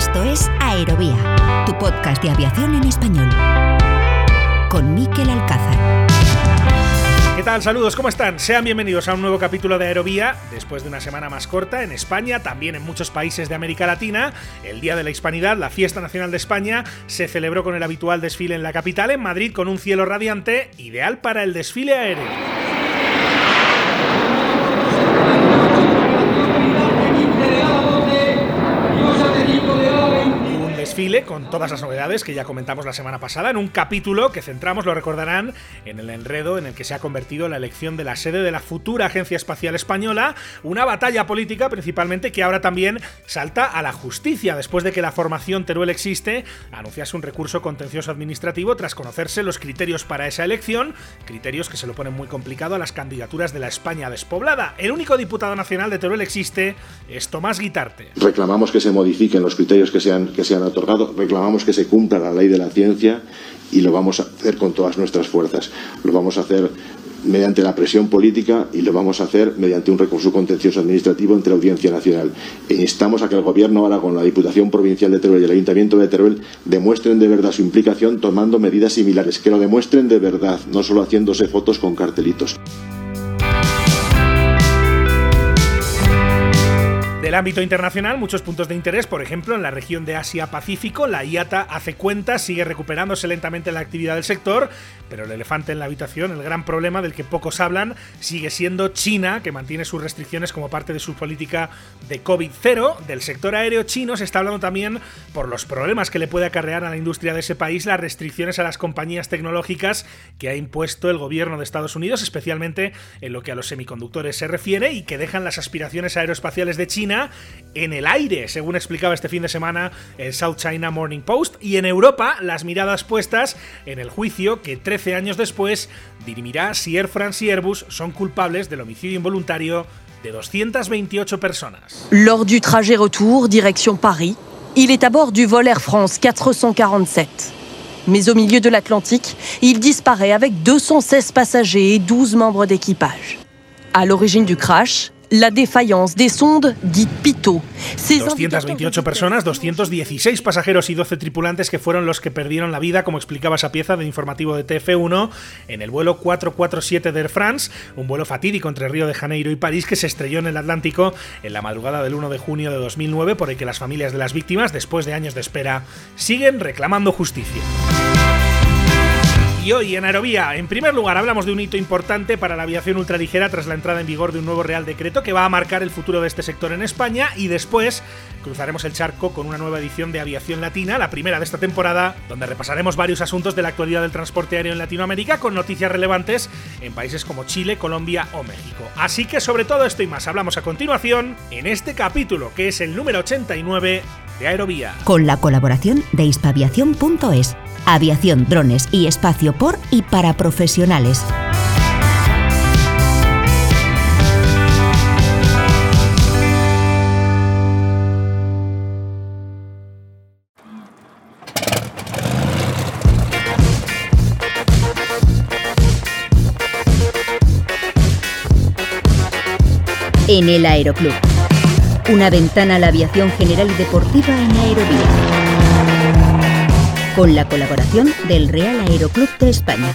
Esto es Aerovía, tu podcast de aviación en español. Con Miquel Alcázar. ¿Qué tal? Saludos, ¿cómo están? Sean bienvenidos a un nuevo capítulo de Aerovía. Después de una semana más corta en España, también en muchos países de América Latina, el Día de la Hispanidad, la Fiesta Nacional de España, se celebró con el habitual desfile en la capital, en Madrid, con un cielo radiante, ideal para el desfile aéreo. Con todas las novedades que ya comentamos la semana pasada en un capítulo que centramos, lo recordarán, en el enredo en el que se ha convertido la elección de la sede de la futura Agencia Espacial Española, una batalla política principalmente que ahora también salta a la justicia después de que la formación Teruel existe anunciase un recurso contencioso administrativo tras conocerse los criterios para esa elección, criterios que se lo ponen muy complicado a las candidaturas de la España despoblada. El único diputado nacional de Teruel existe es Tomás Guitarte. Reclamamos que se modifiquen los criterios que sean que sean reclamamos que se cumpla la ley de la ciencia y lo vamos a hacer con todas nuestras fuerzas. Lo vamos a hacer mediante la presión política y lo vamos a hacer mediante un recurso contencioso administrativo entre la Audiencia Nacional. E instamos a que el Gobierno ahora con la Diputación Provincial de Teruel y el Ayuntamiento de Teruel demuestren de verdad su implicación tomando medidas similares, que lo demuestren de verdad, no solo haciéndose fotos con cartelitos. El ámbito internacional, muchos puntos de interés, por ejemplo, en la región de Asia-Pacífico, la IATA hace cuenta, sigue recuperándose lentamente la actividad del sector, pero el elefante en la habitación, el gran problema del que pocos hablan, sigue siendo China, que mantiene sus restricciones como parte de su política de COVID-0. Del sector aéreo chino se está hablando también por los problemas que le puede acarrear a la industria de ese país las restricciones a las compañías tecnológicas que ha impuesto el gobierno de Estados Unidos, especialmente en lo que a los semiconductores se refiere, y que dejan las aspiraciones aeroespaciales de China en el aire, según explicaba este fin de semana el South China Morning Post, y en Europa las miradas puestas en el juicio que 13 años después dirimirá si Air France y Airbus son culpables del homicidio involuntario de 228 personas. Lors du trajet retour direction Paris, il est à bord du vol Air France 447. Mais au milieu de l'Atlantique, il disparaît avec 216 passagers et 12 membres d'équipage. À l'origine du crash, la défaillance des sondes dites Pito. 228 personas, 216 pasajeros y 12 tripulantes que fueron los que perdieron la vida, como explicaba esa pieza de informativo de TF1, en el vuelo 447 de Air France, un vuelo fatídico entre Río de Janeiro y París que se estrelló en el Atlántico en la madrugada del 1 de junio de 2009, por el que las familias de las víctimas, después de años de espera, siguen reclamando justicia. Y hoy en Aerovía, en primer lugar, hablamos de un hito importante para la aviación ultraligera tras la entrada en vigor de un nuevo Real Decreto que va a marcar el futuro de este sector en España y después cruzaremos el charco con una nueva edición de Aviación Latina, la primera de esta temporada, donde repasaremos varios asuntos de la actualidad del transporte aéreo en Latinoamérica con noticias relevantes en países como Chile, Colombia o México. Así que sobre todo esto y más hablamos a continuación en este capítulo que es el número 89 de Aerovía. Con la colaboración de hispaviación.es aviación, drones y espacio por y para profesionales. En el Aeroclub. Una ventana a la aviación general y deportiva en Aerovía con la colaboración del Real Aeroclub de España.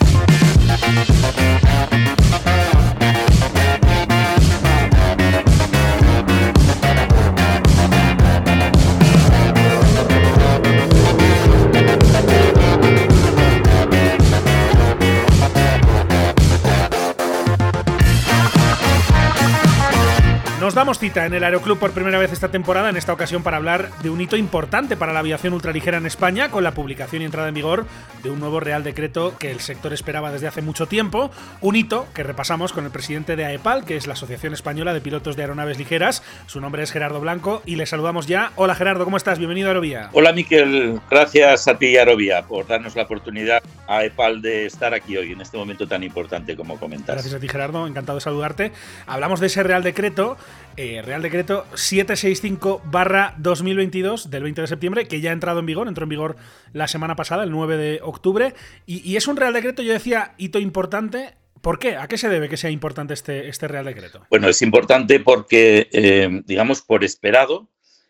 Damos cita en el Aeroclub por primera vez esta temporada, en esta ocasión para hablar de un hito importante para la aviación ultraligera en España, con la publicación y entrada en vigor de un nuevo Real Decreto que el sector esperaba desde hace mucho tiempo. Un hito que repasamos con el presidente de AEPAL, que es la Asociación Española de Pilotos de Aeronaves Ligeras. Su nombre es Gerardo Blanco y le saludamos ya. Hola Gerardo, ¿cómo estás? Bienvenido a Aerovía. Hola Miquel, gracias a ti Aerovía por darnos la oportunidad a AEPAL de estar aquí hoy en este momento tan importante como comentas. Gracias a ti Gerardo, encantado de saludarte. Hablamos de ese Real Decreto eh, Real Decreto 765-2022 del 20 de septiembre, que ya ha entrado en vigor, entró en vigor la semana pasada, el 9 de octubre, y, es un Real Decreto, yo decía, hito importante. ¿Por qué? ¿A qué se debe que sea importante este, este Real Decreto? Bueno, es importante porque, eh, digamos, por esperado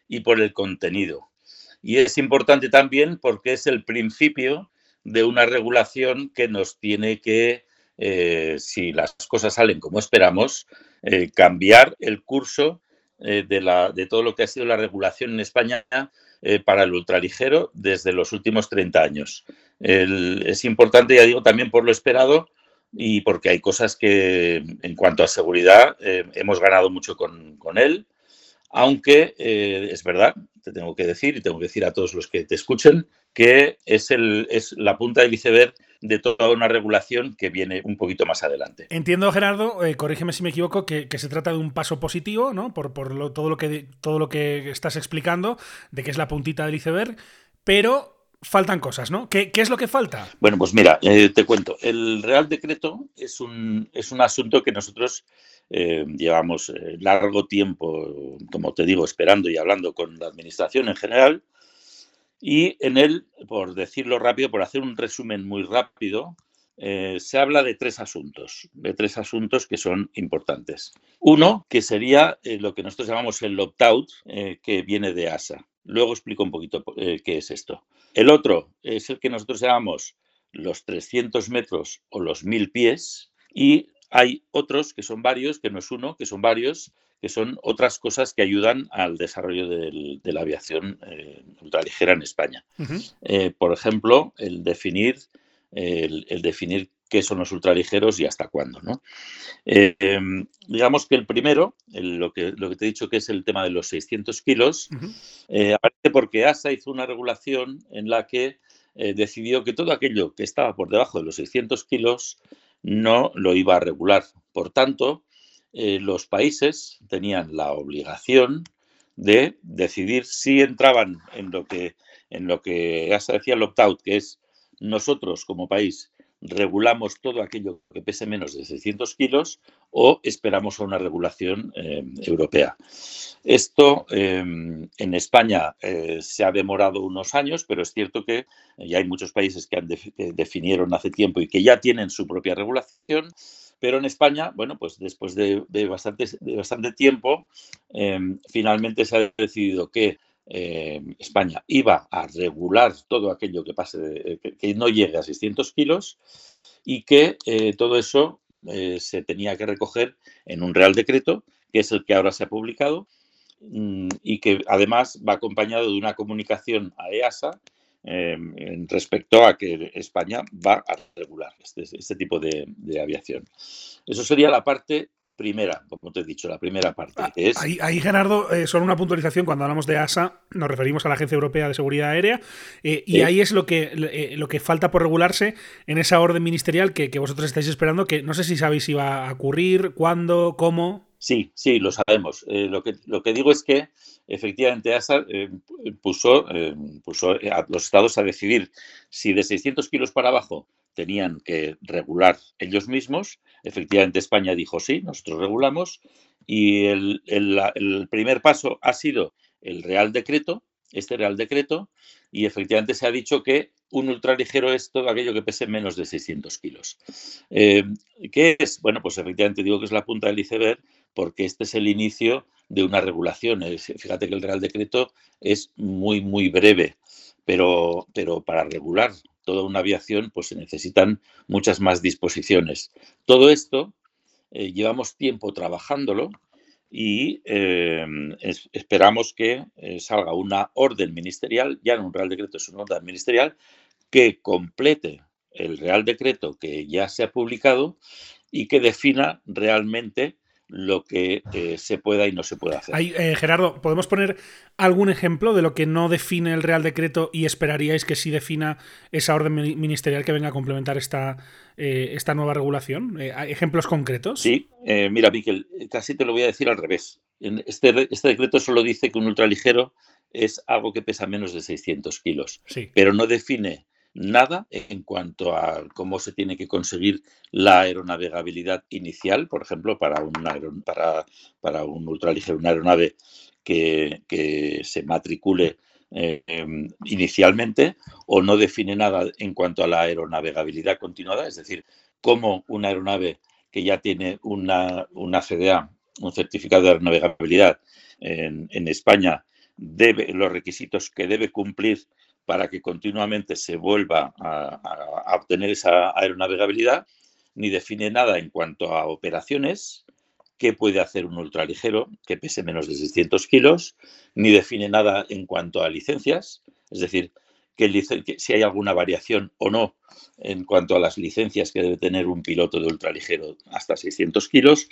y por el contenido. Y es importante también porque es el principio de una regulación que nos tiene que, eh, si las cosas salen como esperamos, eh, cambiar el curso eh, de, la, de, todo lo que ha sido la regulación en España para el ultraligero desde los últimos 30 años. es importante, ya digo, también por lo esperado y porque hay cosas que, en cuanto a seguridad, hemos ganado mucho con, él aunque eh, es verdad, te tengo que decir y tengo que decir a todos los que te escuchen que es, es la punta del iceberg de toda una regulación que viene un poquito más adelante. Entiendo, Gerardo, eh, corrígeme si me equivoco, que, se trata de un paso positivo, ¿no? Por, todo, lo que, todo lo que estás explicando, de que es la puntita del iceberg, pero faltan cosas, ¿no? ¿Qué, es lo que falta? Bueno, pues mira, eh, te cuento. El Real Decreto es un, es un asunto que nosotros eh, llevamos largo tiempo, como te digo, esperando y hablando con la Administración en general. Y en él, por decirlo rápido, por hacer un resumen muy rápido, eh, se habla de tres asuntos, de tres asuntos que son importantes. Uno, que sería lo que nosotros llamamos el opt-out, que viene de ASA. Luego explico un poquito qué es esto. El otro es el que nosotros llamamos los 300 metros o los 1000 pies. Y hay otros que son varios, que no es uno, que son varios, que son otras cosas que ayudan al desarrollo de la aviación eh, ultraligera en España. Eh, por ejemplo, el definir, el, definir qué son los ultraligeros y hasta cuándo. ¿no? Eh, em, digamos que el primero, lo, que, lo que te he dicho que es el tema de los 600 kilos, aparece porque ASA hizo una regulación en la que decidió que todo aquello que estaba por debajo de los 600 kilos no lo iba a regular. Por tanto, eh, los países tenían la obligación de decidir si entraban en lo que, en lo que decía el opt-out, que es nosotros como país regulamos todo aquello que pese menos de 600 kilos o esperamos a una regulación eh, europea. Esto em, en España eh, se ha demorado unos años, pero es cierto que ya hay muchos países que, han definieron hace tiempo y que ya tienen su propia regulación. Pero en España, bueno, pues después de, bastante, tiempo, em, finalmente se ha decidido que eh, España iba a regular todo aquello que pase, eh, que, no llegue a 600 kilos y que eh, todo eso se tenía que recoger en un Real Decreto, que es el que ahora se ha publicado mm, y que además va acompañado de una comunicación a EASA respecto a que España va a regular este, este tipo de, de, aviación. Eso sería la parte primera, como te he dicho, la primera parte. Ah, es... ahí, Gerardo, eh, solo una puntualización, cuando hablamos de ASA nos referimos a la Agencia Europea de Seguridad Aérea, eh, y ahí es lo que, eh, lo que falta por regularse en esa orden ministerial que, vosotros estáis esperando, que no sé si sabéis si va a ocurrir, cuándo, cómo. Sí, sí, lo sabemos. lo, que, lo que digo es que efectivamente ASA puso, puso a los estados a decidir si de 600 kilos para abajo tenían que regular ellos mismos. Efectivamente, España dijo sí, nosotros regulamos. Y el, primer paso ha sido el Real Decreto, este Real Decreto, y efectivamente se ha dicho que un ultraligero es todo aquello que pese menos de 600 kilos. Eh, ¿Qué es? Bueno, pues efectivamente digo que es la punta del iceberg porque este es el inicio de una regulación. Fíjate que el Real Decreto es muy, muy breve, pero, pero para regular toda una aviación, pues se necesitan muchas más disposiciones. Todo esto eh, llevamos tiempo trabajándolo y eh, esperamos que eh, salga una orden ministerial, ya no un Real Decreto, es una orden ministerial, que complete el Real Decreto que ya se ha publicado y que defina realmente lo que eh, se pueda y no se pueda hacer. Eh, Gerardo, ¿podemos poner algún ejemplo de lo que no define el Real Decreto y esperaríais que sí defina esa orden ministerial que venga a complementar esta, eh, esta nueva regulación? ¿Ejemplos concretos? Sí, mira, Miquel, casi te lo voy a decir al revés. Este, este decreto solo dice que un ultraligero es algo que pesa menos de 600 kilos, sí. pero no define nada en cuanto a cómo se tiene que conseguir la aeronavegabilidad inicial, por ejemplo, para un, para, para un ultraligero, una aeronave que, se matricule em, inicialmente, o no define nada en cuanto a la aeronavegabilidad continuada, es decir, cómo una aeronave que ya tiene una, una CDA, un certificado de aeronavegabilidad en, en España, debe, los requisitos que debe cumplir para que continuamente se vuelva a, obtener esa aeronavegabilidad, ni define nada en cuanto a operaciones, qué puede hacer un ultraligero que pese menos de 600 kilos, ni define nada en cuanto a licencias, es decir, que, si hay alguna variación o no en cuanto a las licencias que debe tener un piloto de ultraligero hasta 600 kilos.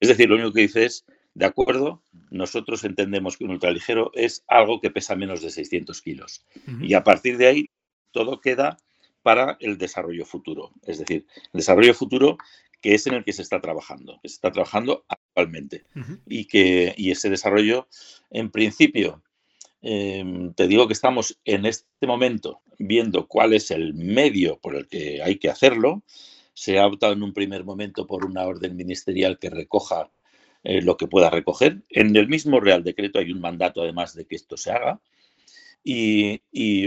Es decir, lo único que dice es, de acuerdo, nosotros entendemos que un ultraligero es algo que pesa menos de 600 kilos. Y a partir de ahí, todo queda para el desarrollo futuro. Es decir, el desarrollo futuro que es en el que se está trabajando, que se está trabajando actualmente. y, que, y ese desarrollo, en principio, Em, te digo que estamos en este momento viendo cuál es el medio por el que hay que hacerlo. Se ha optado en un primer momento por una orden ministerial que recoja eh, lo que pueda recoger. En el mismo Real Decreto hay un mandato además de que esto se haga. Y,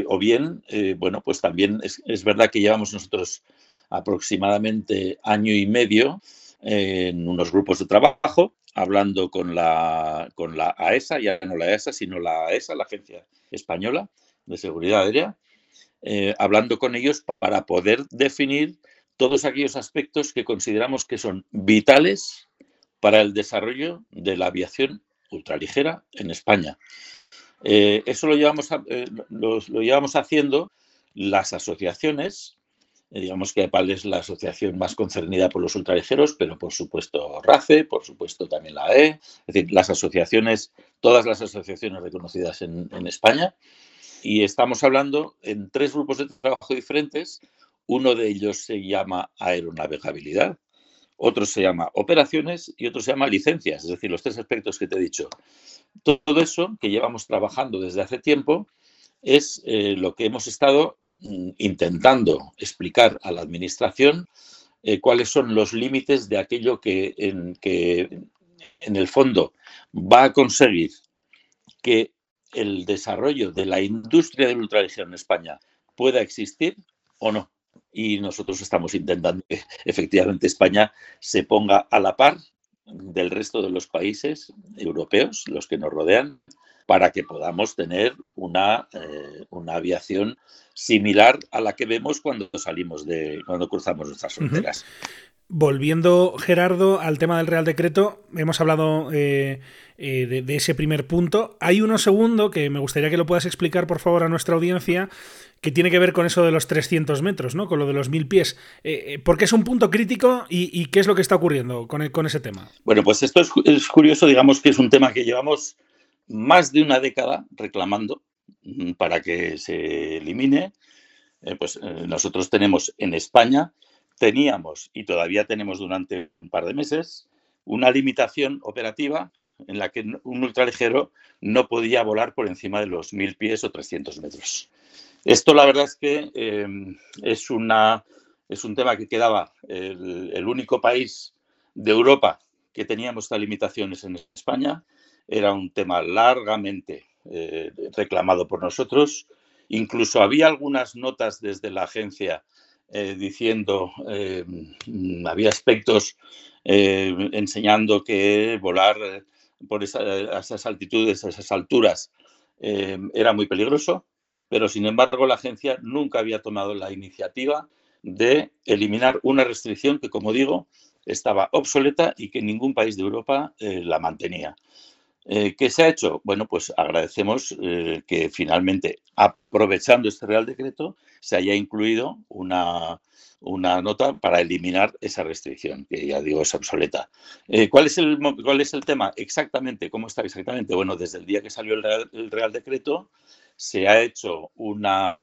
o bien, eh, bueno, pues también es, es, verdad que llevamos nosotros aproximadamente año y medio en unos grupos de trabajo hablando con la, con la AESA, ya no la AESA, sino la AESA, la Agencia Española de Seguridad Aérea, eh, hablando con ellos para poder definir todos aquellos aspectos que consideramos que son vitales para el desarrollo de la aviación ultraligera en España. Eh, eso lo llevamos, eh, lo llevamos haciendo las asociaciones digamos que APAL es la asociación más concernida por los ultraligeros, pero por supuesto RACE, por supuesto también la AE, es decir, las asociaciones, todas las asociaciones reconocidas en, España. Y estamos hablando en tres grupos de trabajo diferentes. Uno de ellos se llama aeronavegabilidad, otro se llama operaciones y otro se llama licencias, es decir, los tres aspectos que te he dicho. Todo eso que llevamos trabajando desde hace tiempo es eh, lo que hemos estado Mm, intentando explicar a la Administración eh, cuáles son los límites de aquello que en, que en el fondo va a conseguir que el desarrollo de la industria del ultraligero en España pueda existir o no. Y nosotros estamos intentando que efectivamente España se ponga a la par del resto de los países europeos, los que nos rodean, para que podamos tener una, eh, una aviación similar a la que vemos cuando salimos de, cuando cruzamos nuestras fronteras. Volviendo, Gerardo, al tema del Real Decreto, hemos hablado eh, eh, de, ese primer punto. Hay uno segundo que me gustaría que lo puedas explicar, por favor, a nuestra audiencia, que tiene que ver con eso de los 300 metros, ¿no? Con lo de los 1000 pies. Eh, ¿Por qué es un punto crítico y, qué es lo que está ocurriendo con, ese tema? Bueno, pues esto es, es curioso, digamos que es un tema que llevamos más de una década reclamando Mm, para que se elimine, eh, pues eh, nosotros tenemos en España, teníamos y todavía tenemos durante un par de meses una limitación operativa en la que un ultraligero no podía volar por encima de los 1000 pies o 300 metros. Esto la verdad es que em, es, una, es un tema que quedaba el, único país de Europa que teníamos estas limitaciones en España. Era un tema largamente eh, reclamado por nosotros. Incluso había algunas notas desde la agencia eh, diciendo, eh, había aspectos enseñando que volar por esas altitudes, esas alturas, era muy peligroso, pero sin embargo la agencia nunca había tomado la iniciativa de eliminar una restricción que, como digo, estaba obsoleta y que ningún país de Europa la mantenía. Eh, ¿Qué se ha hecho? Bueno, pues agradecemos eh, que finalmente, aprovechando este Real Decreto, se haya incluido una, nota para eliminar esa restricción, que ya digo es obsoleta. Eh, ¿cuál, es el, ¿Cuál es el tema? Exactamente, ¿cómo está exactamente? Bueno, desde el día que salió el Real, Decreto, se ha hecho una,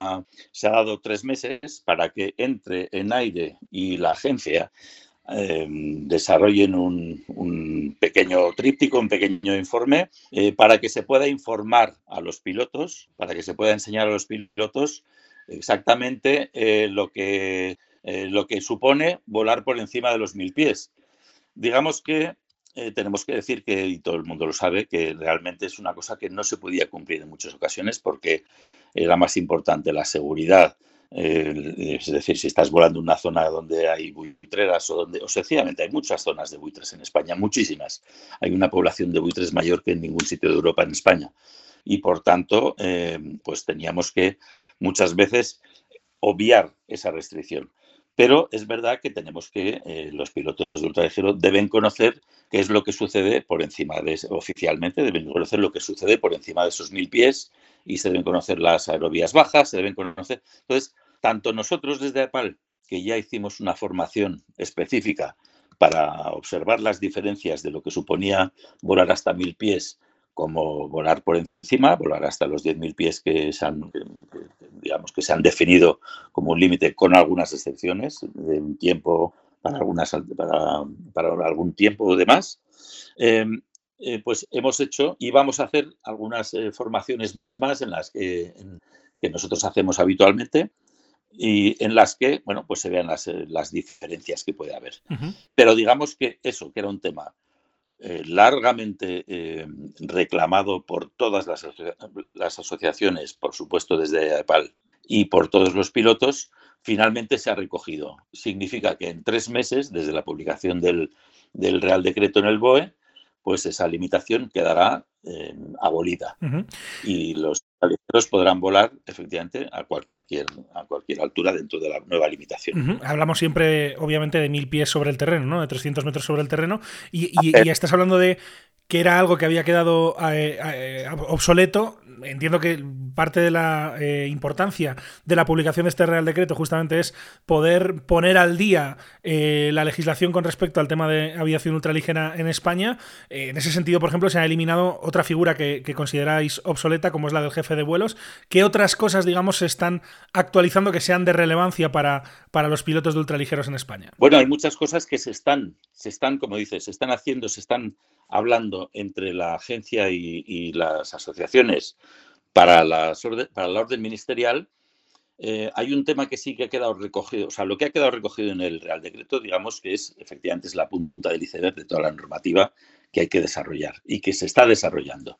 se ha dado tres meses para que entre en aire y la agencia Em, desarrollen un, pequeño tríptico, un pequeño informe, eh, para que se pueda informar a los pilotos, para que se pueda enseñar a los pilotos exactamente eh, lo, que, eh, lo que supone volar por encima de los mil pies. Digamos que tenemos que decir que, y todo el mundo lo sabe, que realmente es una cosa que no se podía cumplir en muchas ocasiones porque era más importante la seguridad es decir, si estás volando una zona donde hay buitreras o donde, o sencillamente hay muchas zonas de buitres en España, muchísimas. Hay una población de buitres mayor que en ningún sitio de Europa en España. y por tanto, eh, pues teníamos que muchas veces obviar esa restricción. Pero es verdad que tenemos que, eh, los pilotos de ultraligero deben conocer qué es lo que sucede por encima de, oficialmente, deben conocer lo que sucede por encima de esos mil pies y se deben conocer las aerovías bajas, se deben conocer. Entonces, tanto nosotros desde APAL, que ya hicimos una formación específica para observar las diferencias de lo que suponía volar hasta mil pies como volar por encima, volar hasta los 10.000 pies que se han, digamos, que se han definido como un límite con algunas excepciones de un tiempo para, algunas, para, para algún tiempo de más. Em, eh, pues hemos hecho y vamos a hacer algunas eh, formaciones más en las que, que, nosotros hacemos habitualmente y en las que, bueno, pues se vean las, eh, las diferencias que puede haber. Pero digamos que eso, que era un tema eh, largamente eh, reclamado por todas las, asociaciones, por supuesto desde AEPAL y por todos los pilotos, finalmente se ha recogido. Significa que en tres meses, desde la publicación del, Real Decreto en el BOE, pues esa limitación quedará eh, abolida. Y los podrán volar efectivamente a cualquier a cualquier altura dentro de la nueva limitación. Hablamos siempre, obviamente, de mil pies sobre el terreno, ¿no? De 300 metros sobre el terreno. Y, y estás hablando de que era algo que había quedado eh, eh, obsoleto. Entiendo que parte de la eh, importancia de la publicación de este Real Decreto justamente es poder poner al día la legislación con respecto al tema de aviación ultraligera en España. en ese sentido, por ejemplo, se ha eliminado otra figura que, consideráis obsoleta, como es la del jefe de vuelos. ¿Qué otras cosas, digamos, se están actualizando que sean de relevancia para, para los pilotos de ultraligeros en España? Bueno, hay muchas cosas que se están, se están, como dices, se están haciendo, se están hablando entre la agencia y, las asociaciones para, la orden ministerial, eh, hay un tema que sí que ha quedado recogido, o sea, lo que ha quedado recogido en el Real Decreto, digamos que es, efectivamente, es la punta del iceberg de toda la normativa que hay que desarrollar y que se está desarrollando.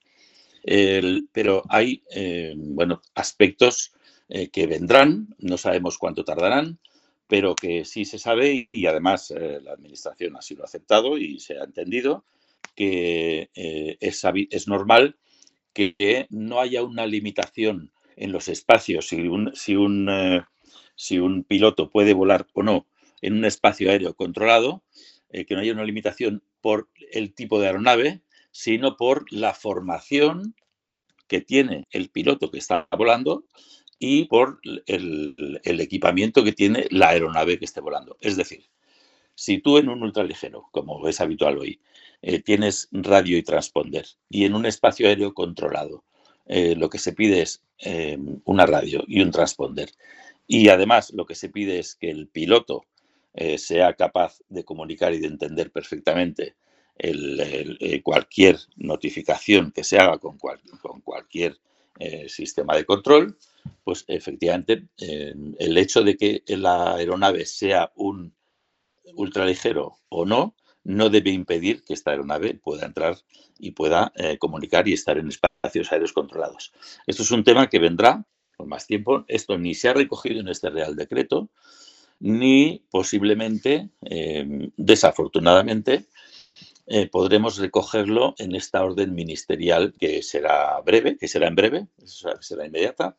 pero hay, eh, bueno, aspectos eh, que vendrán, no sabemos cuánto tardarán, pero que sí se sabe y, además la Administración así lo ha aceptado y se ha entendido, que eh, es, es, normal que no haya una limitación en los espacios si un, si un, eh, si un piloto puede volar o no en un espacio aéreo controlado, eh, que no haya una limitación por el tipo de aeronave, sino por la formación que tiene el piloto que está volando y por el, equipamiento que tiene la aeronave que esté volando. Es decir, si tú en un ultraligero, como es habitual hoy, eh, tienes radio y transponder y en un espacio aéreo controlado, eh, lo que se pide es em, una radio y un transponder. Y además lo que se pide es que el piloto eh, sea capaz de comunicar y de entender perfectamente cualquier notificación que se haga con cualquier sistema de control, pues efectivamente em, el hecho de que la aeronave sea un ultraligero o no, no debe impedir que esta aeronave pueda entrar y pueda eh, comunicar y estar en espacios aéreos controlados. Esto es un tema que vendrá por más tiempo. Esto ni se ha recogido en este Real Decreto, ni posiblemente, em, desafortunadamente, eh, podremos recogerlo en esta orden ministerial que será breve, que será en breve, será inmediata,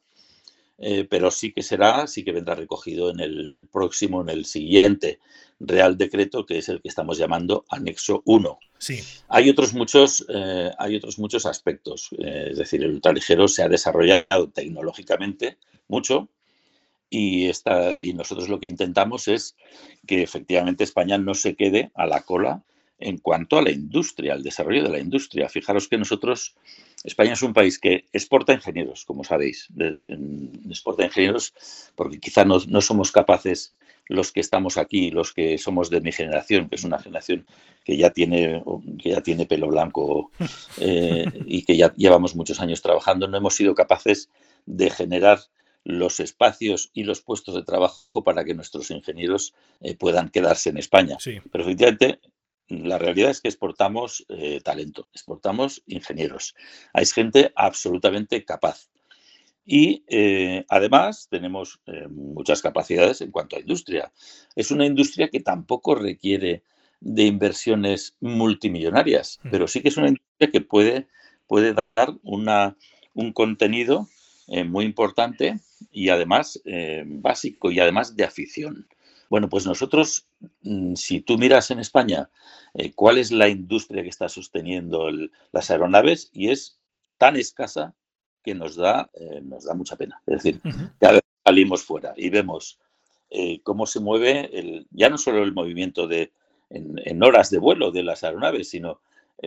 eh, pero sí que será, sí que vendrá recogido en el próximo, en el siguiente Real Decreto, que es el que estamos llamando Anexo 1. Sí. Hay otros muchos, eh, hay otros muchos aspectos, eh, es decir, el ultraligero se ha desarrollado tecnológicamente mucho y, está, y nosotros lo que intentamos es que efectivamente España no se quede a la cola en cuanto a la industria, al desarrollo de la industria. Fijaros que nosotros, España es un país que exporta ingenieros, como sabéis, exporta ingenieros porque quizá no, somos capaces los que estamos aquí, los que somos de mi generación, que es una generación que ya tiene, que ya tiene pelo blanco eh, y que ya llevamos muchos años trabajando, no hemos sido capaces de generar los espacios y los puestos de trabajo para que nuestros ingenieros eh, puedan quedarse en España. Pero efectivamente la realidad es que exportamos eh, talento, exportamos ingenieros. Hay gente absolutamente capaz. Y eh, además tenemos eh, muchas capacidades en cuanto a industria. Es una industria que tampoco requiere de inversiones multimillonarias, mm. pero sí que es una industria que puede, puede dar una, un contenido muy importante y además básico y además de afición. Bueno, pues nosotros, mm, si tú miras en España eh, cuál es la industria que está sosteniendo las aeronaves y es tan escasa que nos da, nos da mucha pena. Es decir, cada vez salimos fuera y vemos cómo se mueve el, ya no solo el movimiento de, en, horas de vuelo de las aeronaves, sino,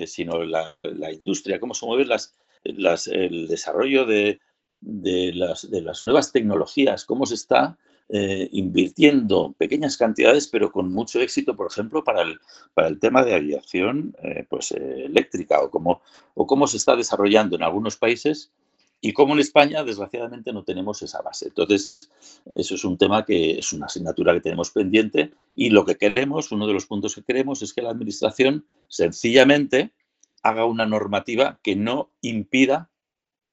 sino la, industria, cómo se mueve las, las, el desarrollo de, de las, de las nuevas tecnologías, cómo se está eh, invirtiendo pequeñas cantidades, pero con mucho éxito, por ejemplo, para el, para el tema de aviación eh, pues, eh, eléctrica o cómo, o cómo se está desarrollando en algunos países y cómo en España, desgraciadamente, no tenemos esa base. Entonces, eso es un tema que es una asignatura que tenemos pendiente y lo que queremos, uno de los puntos que queremos es que la Administración sencillamente haga una normativa que no impida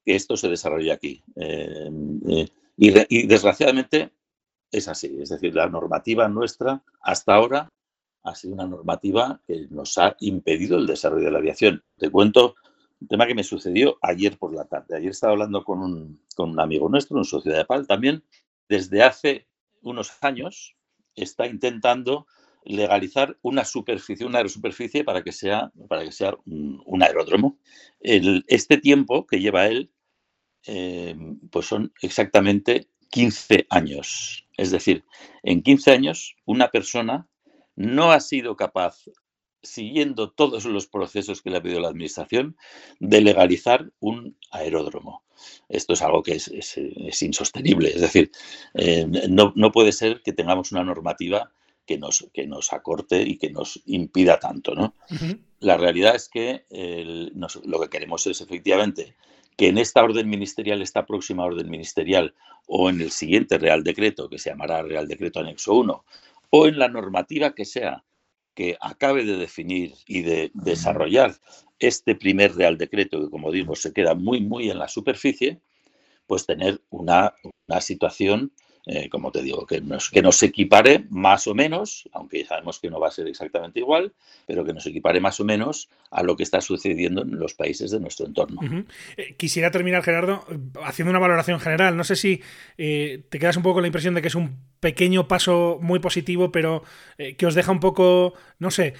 que esto se desarrolle aquí. Y, desgraciadamente es así. Es decir, la normativa nuestra hasta ahora ha sido una normativa que nos ha impedido el desarrollo de la aviación. Te cuento un tema que me sucedió ayer por la tarde. Ayer estaba hablando con un, con un amigo nuestro, un socio de PAL también. Desde hace unos años está intentando legalizar una superficie, una aerosuperficie para que sea, para que sea un, aeródromo. este tiempo que lleva él, eh, pues son exactamente 15 años. Es decir, en 15 años una persona no ha sido capaz, siguiendo todos los procesos que le ha pedido la Administración, de legalizar un aeródromo. Esto es algo que es, insostenible. Es decir, eh, no, no puede ser que tengamos una normativa que nos, que nos acorte y que nos impida tanto. ¿no? La realidad es que lo que queremos es efectivamente que en esta orden ministerial, esta próxima orden ministerial, o en el siguiente Real Decreto, que se llamará Real Decreto Anexo 1, o en la normativa que sea que acabe de definir y de desarrollar este primer Real Decreto, que como digo, se queda muy, muy en la superficie, pues tener una, una situación eh, como te digo, que nos, que nos equipare más o menos, aunque sabemos que no va a ser exactamente igual, pero que nos equipare más o menos a lo que está sucediendo en los países de nuestro entorno. Eh, quisiera terminar, Gerardo, haciendo una valoración general. No sé si eh, te quedas un poco con la impresión de que es un pequeño paso muy positivo, pero que os deja un poco, no sé,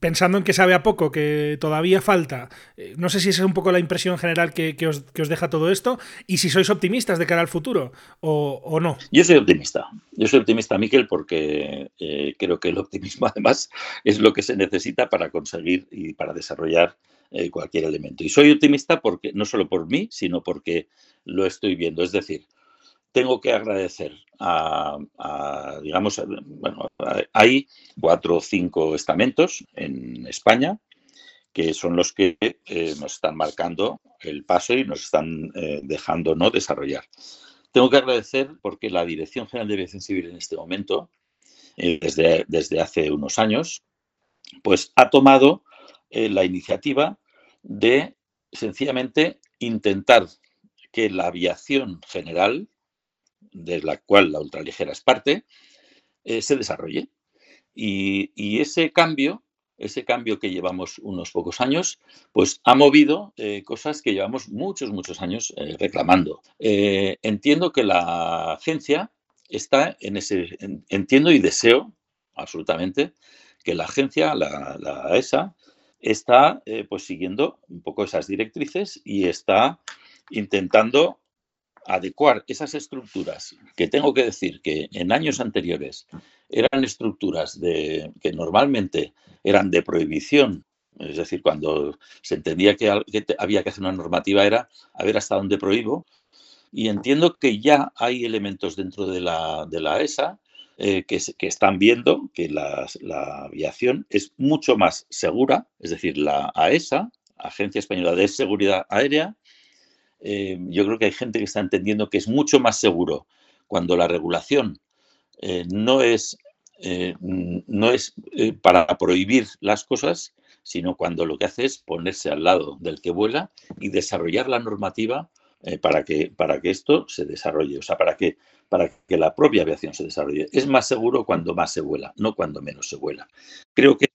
pensando en que sabe a poco, que todavía falta. No sé si esa es un poco la impresión general que, os, deja todo esto y si sois optimistas de cara al futuro o no? Yo soy optimista. Yo soy optimista, Miquel, porque eh, creo que el optimismo además es lo que se necesita para conseguir y para desarrollar eh, cualquier elemento. Y soy optimista porque no solo por mí, sino porque lo estoy viendo. Es decir, tengo que agradecer a, digamos, bueno, hay cuatro o cinco estamentos en España que son los que eh, nos están marcando el paso y nos están dejando no desarrollar. Tengo que agradecer porque la Dirección General de Aviación Civil en este momento, eh, desde, desde, hace unos años, pues ha tomado eh, la iniciativa de sencillamente intentar que la aviación general, de la cual la ultraligera es parte, eh, se desarrolle. y, ese cambio ese cambio que llevamos unos pocos años, pues ha movido eh, cosas que llevamos muchos, muchos años eh, reclamando. Entiendo que la agencia está en ese, entiendo y deseo absolutamente que la agencia, la, ESA, está pues siguiendo un poco esas directrices y está intentando adecuar esas estructuras que tengo que decir que en años anteriores eran estructuras de, que normalmente eran de prohibición, es decir, cuando se entendía que, había que hacer una normativa era a ver hasta dónde prohíbo. Y entiendo que ya hay elementos dentro de la, de la ESA eh, que, que, están viendo que la, aviación es mucho más segura, es decir, la AESA, Agencia Española de Seguridad Aérea, eh, yo creo que hay gente que está entendiendo que es mucho más seguro cuando la regulación eh, no es, eh, no es para prohibir las cosas, sino cuando lo que hace es ponerse al lado del que vuela y desarrollar la normativa para, que, para que esto se desarrolle, o sea, para que, para que la propia aviación se desarrolle. Es más seguro cuando más se vuela, no cuando menos se vuela. Creo que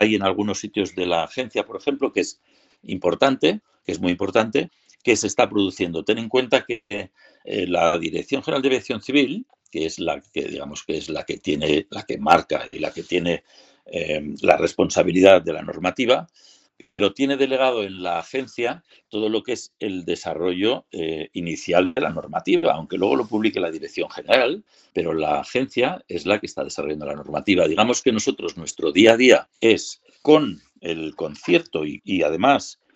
hay en algunos sitios de la agencia, por ejemplo, que es importante, que es muy importante, que se está produciendo. Ten en cuenta que eh, la Dirección General de Aviación Civil, que es la que digamos que es la que tiene, la que marca y la que tiene eh, la responsabilidad de la normativa, pero tiene delegado en la agencia todo lo que es el desarrollo eh, inicial de la normativa, aunque luego lo publique la dirección general, pero la agencia es la que está desarrollando la normativa. Digamos que nosotros, nuestro día a día es con el concierto y, además em,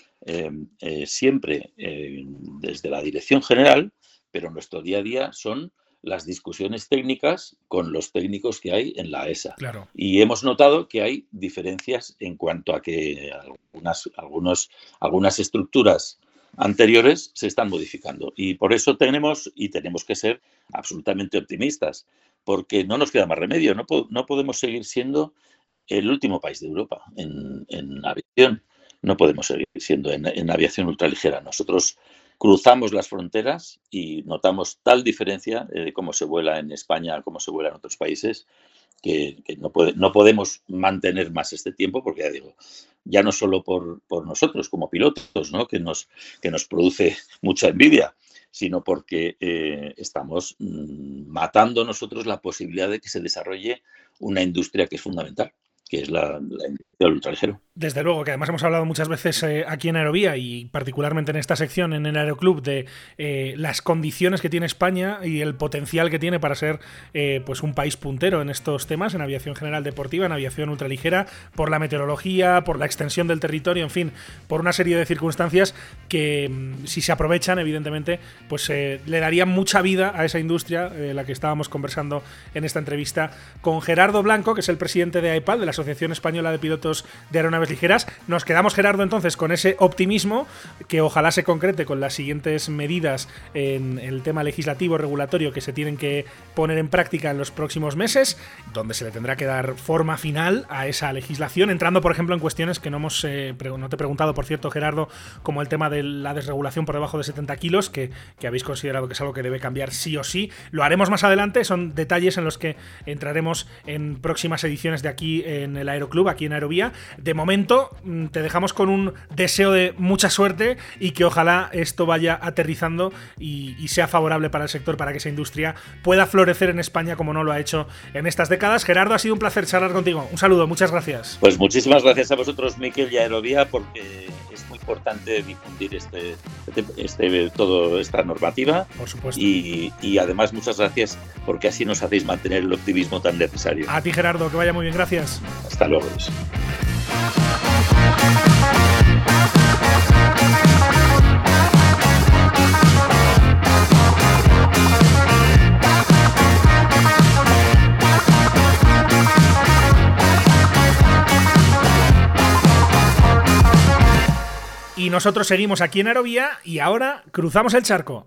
siempre eh, desde la dirección general, pero nuestro día a día son las discusiones técnicas con los técnicos que hay en la ESA. Claro. Y hemos notado que hay diferencias en cuanto a que algunas, algunos, algunas estructuras anteriores se están modificando. Y por eso tenemos, y tenemos que ser absolutamente optimistas, porque no nos queda más remedio, no, no podemos seguir siendo el último país de Europa en, en aviación, no podemos seguir siendo en, aviación ultraligera. Nosotros cruzamos las fronteras y notamos tal diferencia de cómo se vuela en España, cómo se vuela en otros países, que, no, podemos mantener más este tiempo, porque ya digo, ya no solo por, nosotros como pilotos, ¿no? que, nos, que nos produce mucha envidia, sino porque eh, estamos mm, matando nosotros la posibilidad de que se desarrolle una industria que es fundamental que es la, la del ultraligero. Desde luego, que además hemos hablado muchas veces eh, aquí en Aerovía y particularmente en esta sección, en el Aeroclub, de eh, las condiciones que tiene España y el potencial que tiene para ser eh, pues un país puntero en estos temas, en aviación general deportiva, en aviación ultraligera, por la meteorología, por la extensión del territorio, en fin, por una serie de circunstancias que mm, si se aprovechan, evidentemente, pues le darían mucha vida a esa industria, la que estábamos conversando en esta entrevista con Gerardo Blanco, que es el presidente de AEPAL, de la Española de Pilotos de Aeronaves Ligeras. Nos quedamos, Gerardo, entonces con ese optimismo que ojalá se concrete con las siguientes medidas en el tema legislativo, regulatorio que se tienen que poner en práctica en los próximos meses, donde se le tendrá que dar forma final a esa legislación, entrando, por ejemplo, en cuestiones que no hemos, eh, no te he preguntado, por cierto, Gerardo, como el tema de la desregulación por debajo de 70 kilos, que, que habéis considerado que es algo que debe cambiar sí o sí. Lo haremos más adelante, son detalles en los que entraremos en próximas ediciones de aquí el Aeroclub, aquí en Aerovía. De momento, mm, te dejamos con un deseo de mucha suerte y que ojalá esto vaya aterrizando y, y, sea favorable para el sector, para que esa industria pueda florecer en España como no lo ha hecho en estas décadas. Gerardo, ha sido un placer charlar contigo. Un saludo, muchas gracias. Pues muchísimas gracias a vosotros, Miquel y Aerovía, porque es muy importante difundir este, este, este todo esta normativa. Por supuesto. Y, y además, muchas gracias porque así nos hacéis mantener el optimismo tan necesario. A ti, Gerardo, que vaya muy bien, gracias. Hasta luego. Y nosotros seguimos aquí en Aerovía y ahora cruzamos el charco.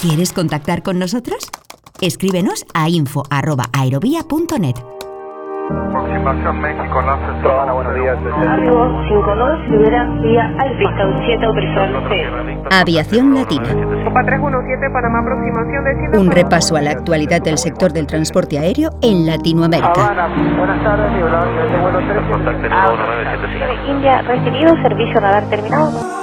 ¿Quieres contactar con nosotros? Escríbenos a info.aerovía.net. Aproximación México, no se Habana, buenos días. Argo 52, libera vía Alpista, 7 autorizado Aviación Latina. Copa 317, Panamá, aproximación de 100. Un repaso a la actualidad del sector del transporte aéreo en Latinoamérica. Habana, buenas tardes, liberado de vuelo 3. Contacte el 975. India, recibido, servicio radar terminado.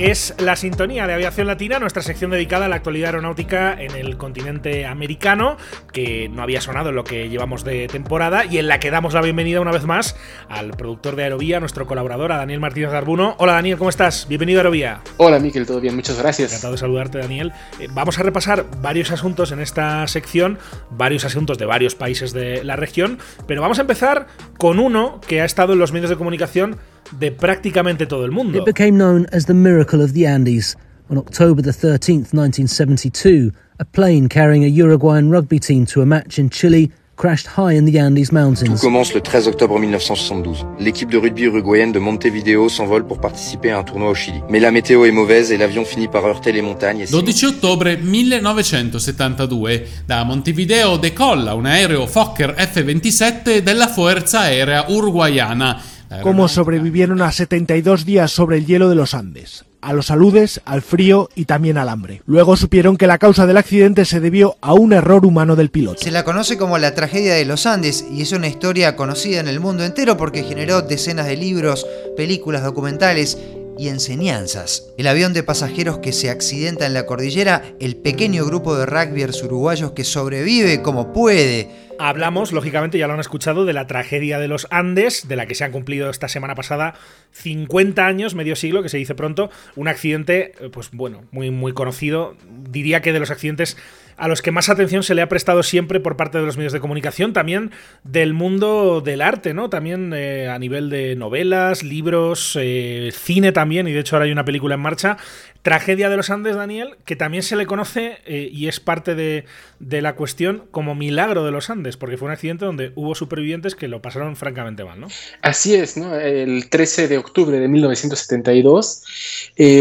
Es la sintonía de Aviación Latina, nuestra sección dedicada a la actualidad aeronáutica en el continente americano, que no había sonado en lo que llevamos de temporada y en la que damos la bienvenida una vez más al productor de Aerovía, nuestro colaborador, a Daniel Martínez Garbuno. Hola Daniel, ¿cómo estás? Bienvenido a Aerovía. Hola Miquel, todo bien, muchas gracias. Encantado de saludarte, Daniel. Eh, vamos a repasar varios asuntos en esta sección, varios asuntos de varios países de la región, pero vamos a empezar con uno que ha estado en los medios de comunicación de prácticamente todo el mundo. It became known as the Miracle of the Andes. On October the 13th, 1972, a plane carrying a Uruguayan rugby team to a match in Chile crashed high in the Andes Mountains. Tout commence le 13 octobre 1972. L'équipe de rugby uruguayenne de Montevideo s'envole pour participer à un tournoi au Chili. Mais la météo est mauvaise et l'avion finit par heurter les montagnes. 12 ottobre 1972. Da Montevideo decolla un aereo Fokker F-27 della Fuerza Aérea Uruguayana. Cómo sobrevivieron a 72 días sobre el hielo de los Andes a los aludes, al frío y también al hambre. Luego supieron que la causa del accidente se debió a un error humano del piloto. Se la conoce como la tragedia de los Andes y es una historia conocida en el mundo entero porque generó decenas de libros, películas, documentales y enseñanzas. El avión de pasajeros que se accidenta en la cordillera, el pequeño grupo de rugbyers uruguayos que sobrevive como puede, Hablamos, lógicamente, ya lo han escuchado, de la tragedia de los Andes, de la que se han cumplido esta semana pasada 50 años, medio siglo, que se dice pronto, un accidente, eh, pues bueno, muy, muy conocido, diría que de los accidentes a los que más atención se le ha prestado siempre por parte de los medios de comunicación, también del mundo del arte, ¿no? También eh, a nivel de novelas, libros, eh, cine también, y de hecho ahora hay una película en marcha. Tragedia de los Andes, Daniel, que también se le conoce eh, y es parte de, de, la cuestión como milagro de los Andes, porque fue un accidente donde hubo supervivientes que lo pasaron francamente mal, ¿no? Así es, ¿no? El 13 de octubre de 1972,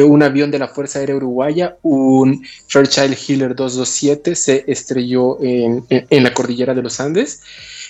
un avión de la Fuerza Aérea Uruguaya, un Fairchild Healer 227, se estrelló en, la cordillera de los Andes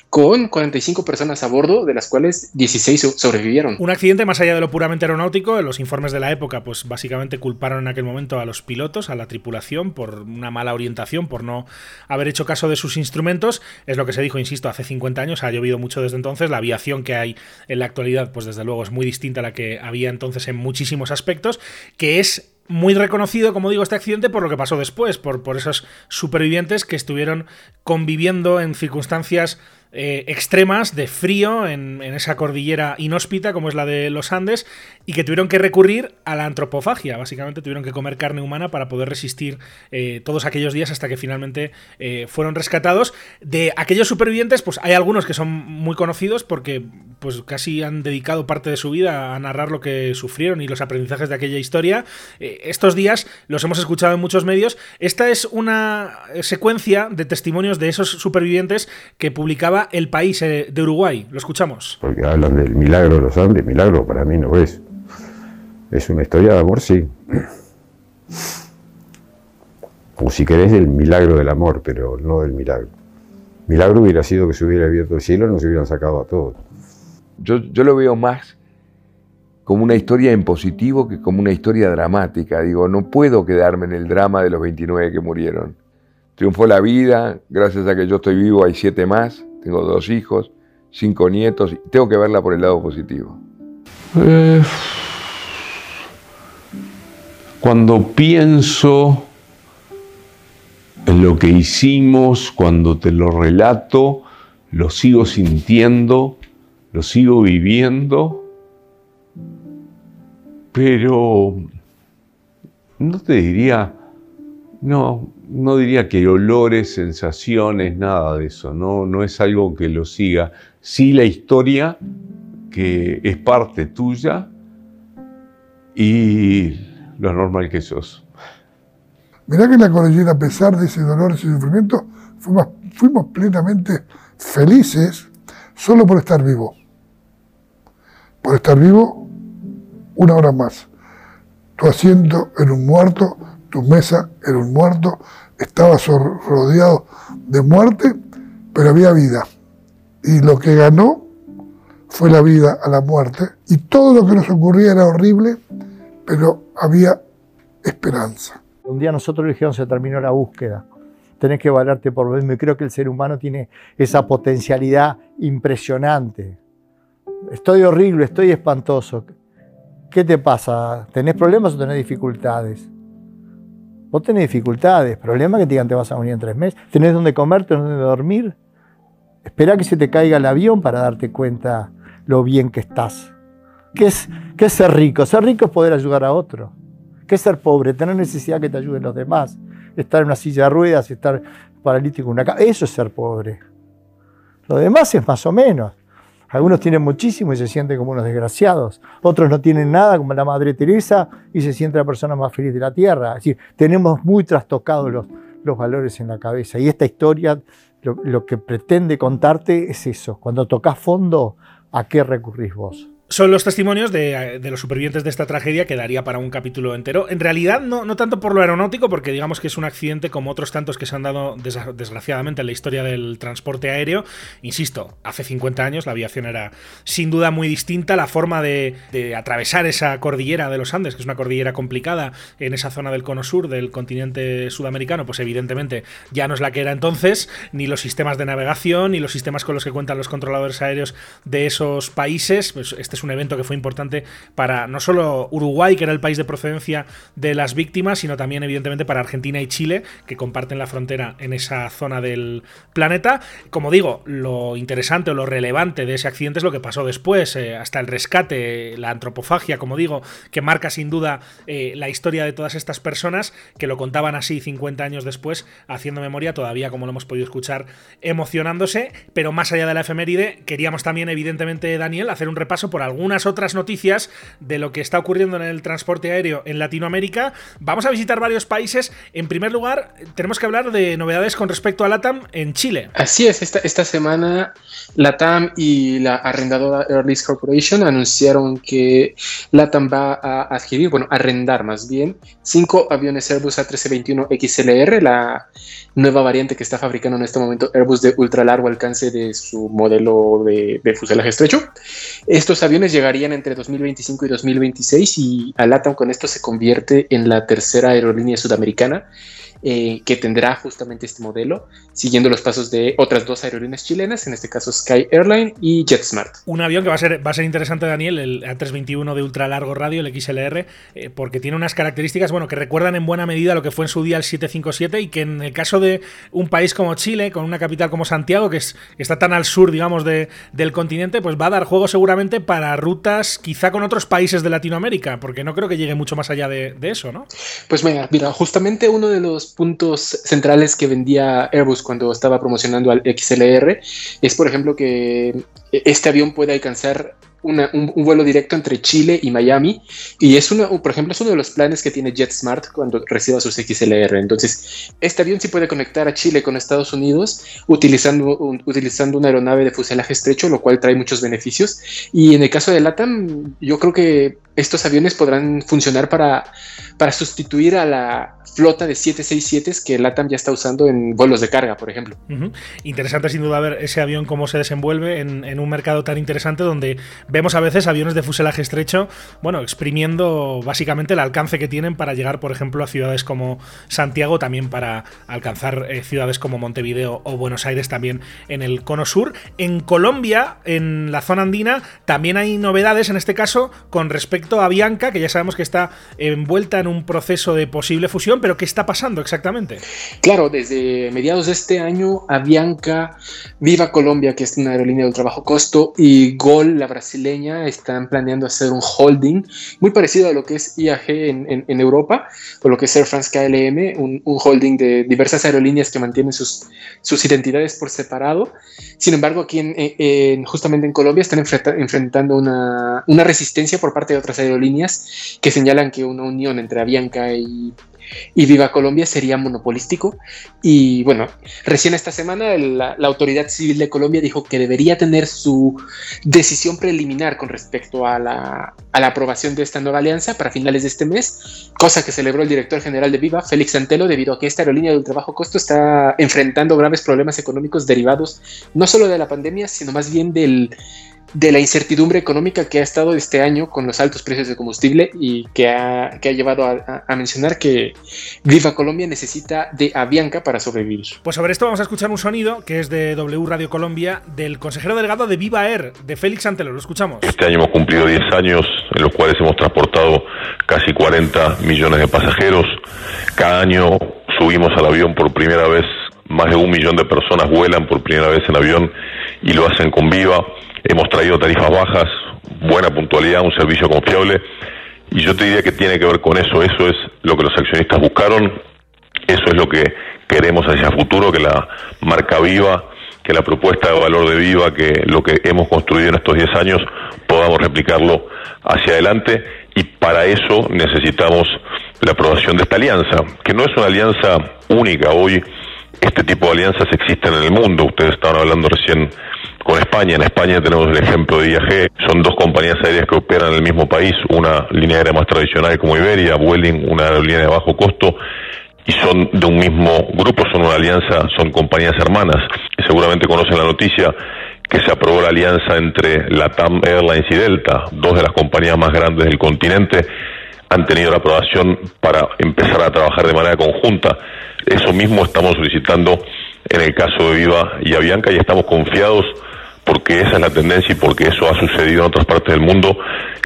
con 45 personas a bordo, de las cuales 16 sobrevivieron. Un accidente más allá de lo puramente aeronáutico, los informes de la época, pues básicamente culparon en aquel momento a los pilotos, a la tripulación, por una mala orientación, por no haber hecho caso de sus instrumentos. Es lo que se dijo, insisto, hace 50 años, ha llovido mucho desde entonces. La aviación que hay en la actualidad, pues desde luego es muy distinta a la que había entonces en muchísimos aspectos, que es muy reconocido, como digo, este accidente por lo que pasó después, por, por esos supervivientes que estuvieron conviviendo en circunstancias eh, extremas de frío en, esa cordillera inhóspita como es la de los Andes y que tuvieron que recurrir a la antropofagia. Básicamente tuvieron que comer carne humana para poder resistir eh, todos aquellos días hasta que finalmente eh, fueron rescatados. De aquellos supervivientes, pues hay algunos que son muy conocidos porque pues casi han dedicado parte de su vida a narrar lo que sufrieron y los aprendizajes de aquella historia. estos días los hemos escuchado en muchos medios. Esta es una secuencia de testimonios de esos supervivientes que publicaba el país eh, de Uruguay. Lo escuchamos. Porque hablan del milagro de los Andes, milagro para mí no es. Es una historia de amor, sí. O si querés, del milagro del amor, pero no del milagro. Milagro hubiera sido que se hubiera abierto el cielo y nos hubieran sacado a todos. Yo, yo lo veo más como una historia en positivo que como una historia dramática. Digo, no puedo quedarme en el drama de los 29 que murieron. Triunfó la vida, gracias a que yo estoy vivo hay siete más tengo dos hijos, cinco nietos, y tengo que verla por el lado positivo. Eh, cuando pienso en lo que hicimos, cuando te lo relato, lo sigo sintiendo, lo sigo viviendo, pero no te diría, no, no diría que olores, sensaciones, nada de eso, no, no es algo que lo siga. Sí la historia, que es parte tuya, y lo normal que sos. Mirá que en la cordillera, a pesar de ese dolor, ese sufrimiento, fuimos, fuimos plenamente felices solo por estar vivo. Por estar vivo una hora más. Tu asiento en un muerto, tu mesa era un muerto, estabas rodeado de muerte, pero había vida. Y lo que ganó fue la vida a la muerte. Y todo lo que nos ocurría era horrible, pero había esperanza. Un día nosotros le dijeron se terminó la búsqueda. Tenés que valerte por vos mismo. Creo que el ser humano tiene esa potencialidad impresionante. Estoy horrible, estoy espantoso. ¿Qué te pasa? ¿Tenés problemas o tenés dificultades? Vos tenés dificultades, problemas que te digan te vas a morir en tres meses. ¿Tenés dónde comer, tenés dónde dormir? Espera que se te caiga el avión para darte cuenta lo bien que estás. ¿Qué es, qué es ser rico? Ser rico es poder ayudar a otro. ¿Qué es ser pobre? Tener necesidad que te ayuden los demás. Estar en una silla de ruedas, estar paralítico en una cama. Eso es ser pobre. Lo demás es más o menos. Algunos tienen muchísimo y se sienten como unos desgraciados. Otros no tienen nada, como la Madre Teresa, y se siente la persona más feliz de la tierra. Es decir, tenemos muy trastocados los, los valores en la cabeza. Y esta historia lo, lo que pretende contarte es eso. Cuando tocas fondo, ¿a qué recurrís vos? Son los testimonios de, los supervivientes de esta tragedia que daría para un capítulo entero. En realidad, no, no, tanto por lo aeronáutico, porque digamos que es un accidente como otros tantos que se han dado desgraciadamente en la historia del transporte aéreo. Insisto, hace 50 años la aviación era sin duda muy distinta. La forma de, atravesar esa cordillera de los Andes, que es una cordillera complicada en esa zona del cono sur del continente sudamericano, pues evidentemente ya no es la que era entonces, ni los sistemas de navegación, ni los sistemas con los que cuentan los controladores aéreos de esos países. Pues este es un evento que fue importante para no solo Uruguay, que era el país de procedencia de las víctimas, sino también evidentemente para Argentina y Chile, que comparten la frontera en esa zona del planeta. Como digo, lo interesante o lo relevante de ese accidente es lo que pasó después, eh, hasta el rescate, la antropofagia, como digo, que marca sin duda eh, la historia de todas estas personas que lo contaban así 50 años después, haciendo memoria, todavía como lo hemos podido escuchar, emocionándose, pero más allá de la efeméride, queríamos también, evidentemente, Daniel, hacer un repaso por algunas otras noticias de lo que está ocurriendo en el transporte aéreo en Latinoamérica. Vamos a visitar varios países. En primer lugar, tenemos que hablar de novedades con respecto a LATAM en Chile. Así es, esta, esta semana LATAM y la arrendadora Airlines Corporation anunciaron que LATAM va a adquirir, bueno, arrendar más bien, cinco aviones Airbus A321 XLR, la nueva variante que está fabricando en este momento Airbus de ultra largo alcance de su modelo de, de fuselaje estrecho. Estos aviones llegarían entre 2025 y 2026 y Alatam con esto se convierte en la tercera aerolínea sudamericana eh, que tendrá justamente este modelo, siguiendo los pasos de otras dos aerolíneas chilenas, en este caso Sky Airline y JetSmart. Un avión que va a ser, va a ser interesante, Daniel, el A321 de ultra largo radio, el XLR, eh, porque tiene unas características bueno, que recuerdan en buena medida lo que fue en su día el 757 y que en el caso de un país como Chile, con una capital como Santiago, que, es, está tan al sur, digamos, de, del continente, pues va a dar juego seguramente para rutas quizá con otros países de Latinoamérica, porque no creo que llegue mucho más allá de, de eso, ¿no? Pues mira, mira, justamente uno de los puntos centrales que vendía Airbus cuando estaba promocionando al XLR es, por ejemplo, que este avión puede alcanzar un, vuelo directo entre Chile y Miami. Y es uno, por ejemplo, es uno de los planes que tiene JetSmart cuando reciba sus XLR. Entonces, este avión sí puede conectar a Chile con Estados Unidos utilizando, utilizando una aeronave de fuselaje estrecho, lo cual trae muchos beneficios. Y en el caso de LATAM, yo creo que estos aviones podrán funcionar para, para sustituir a la flota de 767 que LATAM ya está usando en vuelos de carga, por ejemplo. Interesante sin duda ver ese avión cómo se desenvuelve en, en, un mercado tan interesante donde vemos a veces aviones de fuselaje estrecho, bueno, exprimiendo básicamente el alcance que tienen para llegar, por ejemplo, a ciudades como Santiago, también para alcanzar eh, ciudades como Montevideo o Buenos Aires también en el cono sur. En Colombia, en la zona andina, también hay novedades, en este caso, con respecto a Bianca, que ya sabemos que está envuelta en un proceso de posible fusión, pero ¿qué está pasando exactamente? Claro, desde mediados de este año, Avianca, Viva Colombia, que es una aerolínea de trabajo costo, y Gol, la brasileña, están planeando hacer un holding muy parecido a lo que es IAG en, Europa, o lo que es Air France KLM, un, holding de diversas aerolíneas que mantienen sus, identidades por separado. Sin embargo, aquí en, justamente en Colombia están enfrentando una, una resistencia por parte de otras aerolíneas que señalan que una unión entre Avianca y y Viva Colombia sería monopolístico. Y bueno, recién esta semana la, Autoridad Civil de Colombia dijo que debería tener su decisión preliminar con respecto a la, a la aprobación de esta nueva alianza para finales de este mes, cosa que celebró el director general de Viva, Félix Santelo, debido a que esta aerolínea de trabajo costo está enfrentando graves problemas económicos derivados no solo de la pandemia, sino más bien del de la incertidumbre económica que ha estado este año con los altos precios de combustible y que ha, que ha llevado a, mencionar que Viva Colombia necesita de Avianca para sobrevivir. Pues sobre esto vamos a escuchar un sonido que es de W Radio Colombia del consejero delegado de Viva Air, de Félix Antelo. Lo escuchamos. Este año hemos cumplido 10 años en los cuales hemos transportado casi 40 millones de pasajeros. Cada año subimos al avión por primera vez, más de un millón de personas vuelan por primera vez en avión y lo hacen con Viva Hemos traído tarifas bajas, buena puntualidad, un servicio confiable. Y yo te diría que tiene que ver con eso. Eso es lo que los accionistas buscaron. Eso es lo que queremos hacia futuro, que la marca viva, que la propuesta de valor de viva, que lo que hemos construido en estos 10 años podamos replicarlo hacia adelante. Y para eso necesitamos la aprobación de esta alianza, que no es una alianza única. Hoy este tipo de alianzas existen en el mundo. Ustedes estaban hablando recién con España. En España tenemos el ejemplo de IAG. Son dos compañías aéreas que operan en el mismo país. Una línea aérea más tradicional como Iberia, Vueling, una aerolínea de bajo costo. Y son de un mismo grupo, son una alianza, son compañías hermanas. Seguramente conocen la noticia que se aprobó la alianza entre LATAM Airlines y Delta, dos de las compañías más grandes del continente, han tenido la aprobación para empezar a trabajar de manera conjunta. Eso mismo estamos solicitando en el caso de Viva y Avianca y estamos confiados porque esa es la tendencia y porque eso ha sucedido en otras partes del mundo,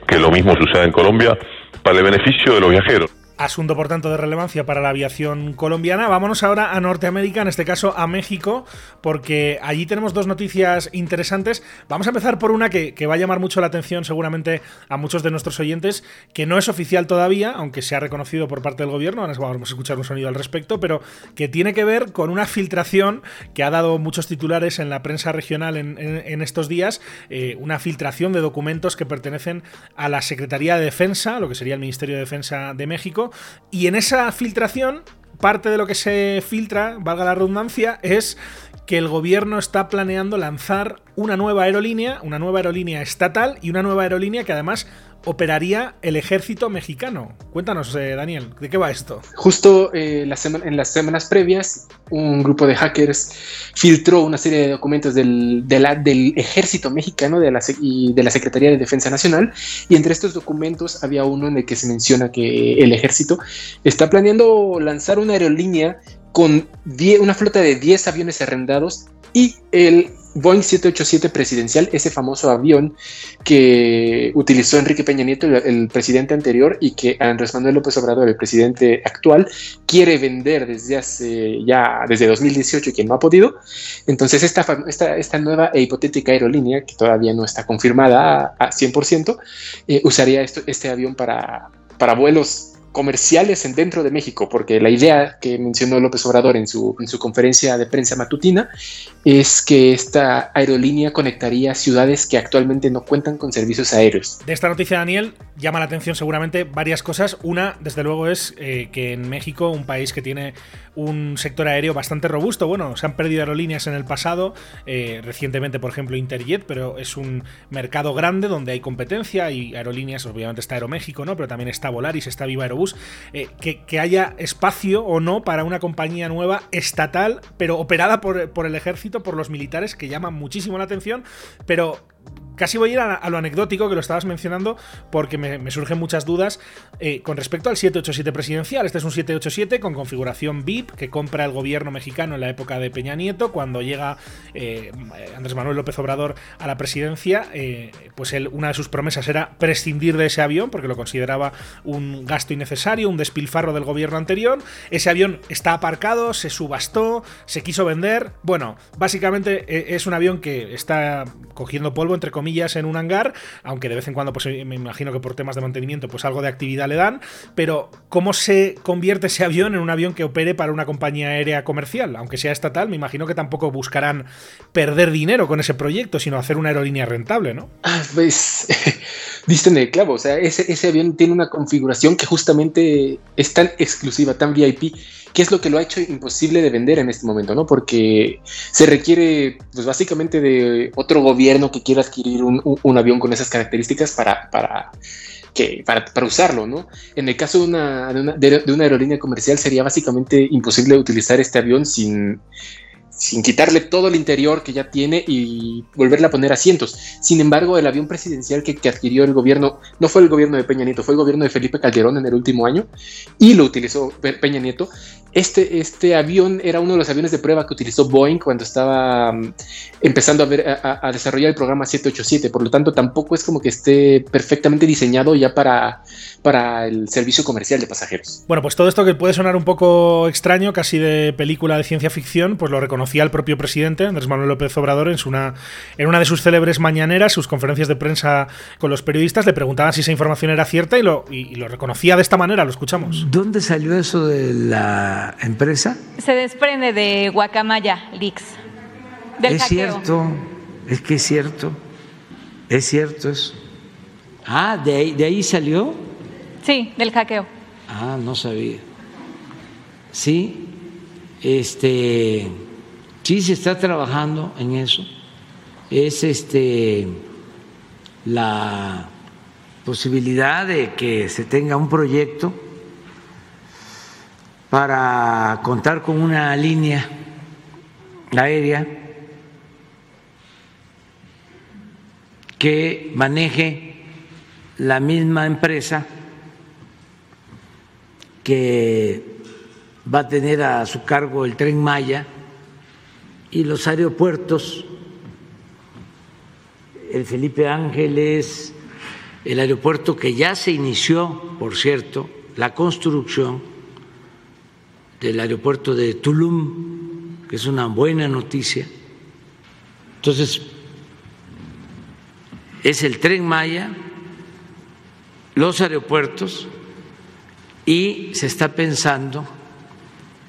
que lo mismo suceda en Colombia, para el beneficio de los viajeros. Asunto, por tanto, de relevancia para la aviación colombiana. Vámonos ahora a Norteamérica, en este caso a México, porque allí tenemos dos noticias interesantes. Vamos a empezar por una que, va a llamar mucho la atención seguramente a muchos de nuestros oyentes, que no es oficial todavía, aunque se ha reconocido por parte del gobierno, ahora vamos a escuchar un sonido al respecto, pero que tiene que ver con una filtración que ha dado muchos titulares en la prensa regional en, estos días, eh, una filtración de documentos que pertenecen a la Secretaría de Defensa, lo que sería el Ministerio de Defensa de México, y en esa filtración, parte de lo que se filtra, valga la redundancia, es que el gobierno está planeando lanzar una nueva aerolínea, una nueva aerolínea estatal y una nueva aerolínea que además operaría el ejército mexicano. Cuéntanos, eh, Daniel, ¿de qué va esto? Justo eh, en las semanas previas, un grupo de hackers filtró una serie de documentos del, ejército mexicano y de la Secretaría de Defensa Nacional, y entre estos documentos había uno en el que se menciona que el ejército está planeando lanzar una aerolínea con una flota de 10 aviones arrendados y el Boeing 787 presidencial, ese famoso avión que utilizó Enrique Peña Nieto, el, presidente anterior, y que Andrés Manuel López Obrador, el presidente actual, quiere vender desde hace ya, desde 2018 y que no ha podido. Entonces, esta, esta, nueva e hipotética aerolínea, que todavía no está confirmada a, 100%, eh, usaría este avión para, para vuelos comerciales en dentro de México, porque la idea que mencionó López Obrador en su, en su conferencia de prensa matutina es que esta aerolínea conectaría ciudades que actualmente no cuentan con servicios aéreos. De esta noticia, Daniel, llama la atención seguramente varias cosas. Una, desde luego, es eh, que en México, un país que tiene un sector aéreo bastante robusto, bueno, se han perdido aerolíneas en el pasado, eh, recientemente, por ejemplo, Interjet, pero es un mercado grande donde hay competencia y aerolíneas, obviamente está Aeroméxico, ¿no? Pero también está Volaris, está Viva Aerobús eh, que, haya espacio o no para una compañía nueva estatal, pero operada por, por el ejército, por los militares, que llama muchísimo la atención, pero Casi voy a ir a, lo anecdótico que lo estabas mencionando porque me, surgen muchas dudas eh, con respecto al 787 presidencial. Este es un 787 con configuración VIP que compra el gobierno mexicano en la época de Peña Nieto. Cuando llega eh, Andrés Manuel López Obrador a la presidencia, eh, pues él, una de sus promesas era prescindir de ese avión porque lo consideraba un gasto innecesario, un despilfarro del gobierno anterior. Ese avión está aparcado, se subastó, se quiso vender. Bueno, básicamente es un avión que está cogiendo polvo entre comillas en un hangar, aunque de vez en cuando pues me imagino que por temas de mantenimiento pues algo de actividad le dan, pero ¿cómo se convierte ese avión en un avión que opere para una compañía aérea comercial? Aunque sea estatal, me imagino que tampoco buscarán perder dinero con ese proyecto, sino hacer una aerolínea rentable, ¿no? Ah, pues diste en el clavo, o sea, ese, avión tiene una configuración que justamente es tan exclusiva, tan VIP, ¿Qué es lo que lo ha hecho imposible de vender en este momento, ¿no? Porque se requiere, pues básicamente de otro gobierno que quiera adquirir un, avión con esas características para, para, que, para, usarlo, ¿no? En el caso de una, de una aerolínea comercial sería básicamente imposible utilizar este avión sin, sin quitarle todo el interior que ya tiene y volverle a poner asientos. Sin embargo, el avión presidencial que, adquirió el gobierno, no fue el gobierno de Peña Nieto, fue el gobierno de Felipe Calderón en el último año y lo utilizó Peña Nieto. Este, este avión era uno de los aviones de prueba que utilizó Boeing cuando estaba mm, empezando a, ver, a, desarrollar el programa 787. Por lo tanto, tampoco es como que esté perfectamente diseñado ya para, para el servicio comercial de pasajeros. Bueno, pues todo esto que puede sonar un poco extraño, casi de película de ciencia ficción, pues lo reconoce el propio presidente, Andrés Manuel López Obrador, en, una, en una de sus célebres mañaneras, sus conferencias de prensa con los periodistas, le preguntaban si esa información era cierta y lo, y, lo reconocía de esta manera, lo escuchamos. ¿Dónde salió eso de la empresa? Se desprende de Guacamaya Leaks. Del es cierto, es que es cierto, es cierto eso. Ah, ¿de ahí, ¿de ahí salió? Sí, del hackeo. Ah, no sabía. Sí, Este, sí se está trabajando en eso. Es este la posibilidad de que se tenga un proyecto para contar con una línea aérea que maneje la misma empresa que va a tener a su cargo el tren Maya y los aeropuertos, el Felipe Ángeles, el aeropuerto que ya se inició, por cierto, la construcción del aeropuerto de Tulum, que es una buena noticia. Entonces, es el tren Maya, los aeropuertos y se está pensando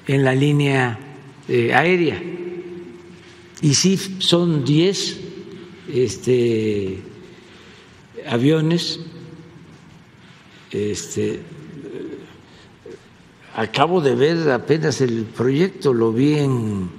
en la línea eh, aérea. Y sí, son 10 este, aviones. Este, acabo de ver apenas el proyecto, lo vi en,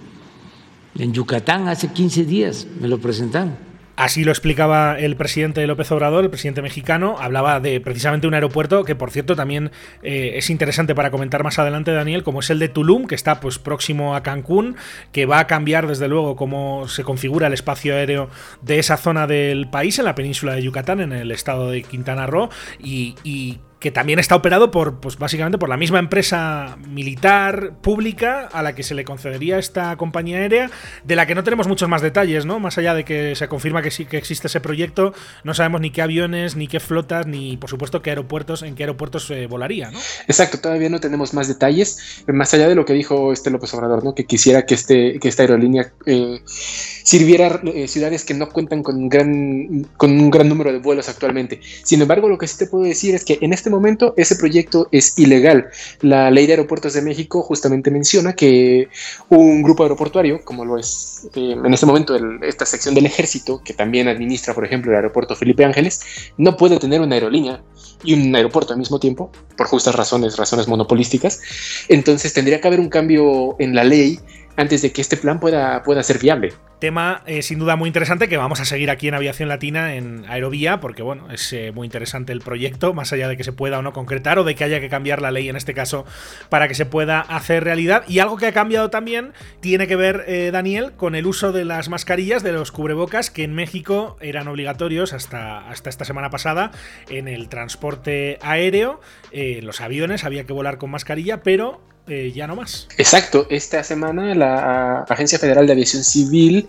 en Yucatán hace 15 días, me lo presentaron. Así lo explicaba el presidente López Obrador, el presidente mexicano. Hablaba de precisamente un aeropuerto que, por cierto, también eh, es interesante para comentar más adelante, Daniel, como es el de Tulum, que está pues próximo a Cancún, que va a cambiar desde luego cómo se configura el espacio aéreo de esa zona del país, en la península de Yucatán, en el estado de Quintana Roo, y, y que también está operado por, pues básicamente por la misma empresa militar pública a la que se le concedería esta compañía aérea, de la que no tenemos muchos más detalles, ¿no? Más allá de que se confirma que sí que existe ese proyecto, no sabemos ni qué aviones, ni qué flotas, ni por supuesto qué aeropuertos, en qué aeropuertos eh, volaría, ¿no? Exacto, todavía no tenemos más detalles, más allá de lo que dijo este López Obrador, ¿no? Que quisiera que este, que esta aerolínea eh, sirviera eh, ciudades que no cuentan con gran, con un gran número de vuelos actualmente. Sin embargo, lo que sí te puedo decir es que en este ese proyecto es ilegal. La ley de aeropuertos de México justamente menciona que un grupo aeroportuario, como lo es eh, en este momento esta sección del ejército, que también administra, por ejemplo, el aeropuerto Felipe Ángeles, no puede tener una aerolínea y un aeropuerto al mismo tiempo, por justas razones, razones monopolísticas. Entonces tendría que haber un cambio en la ley antes de que este plan pueda, pueda ser viable. Tema eh, sin duda muy interesante que vamos a seguir aquí en Aviación Latina en Aerovía, porque bueno, es eh, muy interesante el proyecto, más allá de que se pueda o no concretar o de que haya que cambiar la ley en este caso para que se pueda hacer realidad. Y algo que ha cambiado también tiene que ver, eh, Daniel, con el uso de las mascarillas, de los cubrebocas, que en México eran obligatorios hasta, hasta esta semana pasada en el transporte aéreo. en los aviones había que volar con mascarilla, pero eh, ya no más. Exacto, esta semana la Agencia Federal de Aviación Civil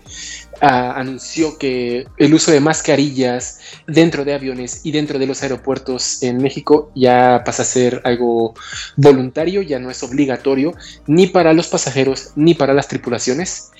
anunció que el uso de mascarillas dentro de aviones y dentro de los aeropuertos en México ya pasa a ser algo voluntario, ya no es obligatorio ni para los pasajeros ni para las tripulaciones.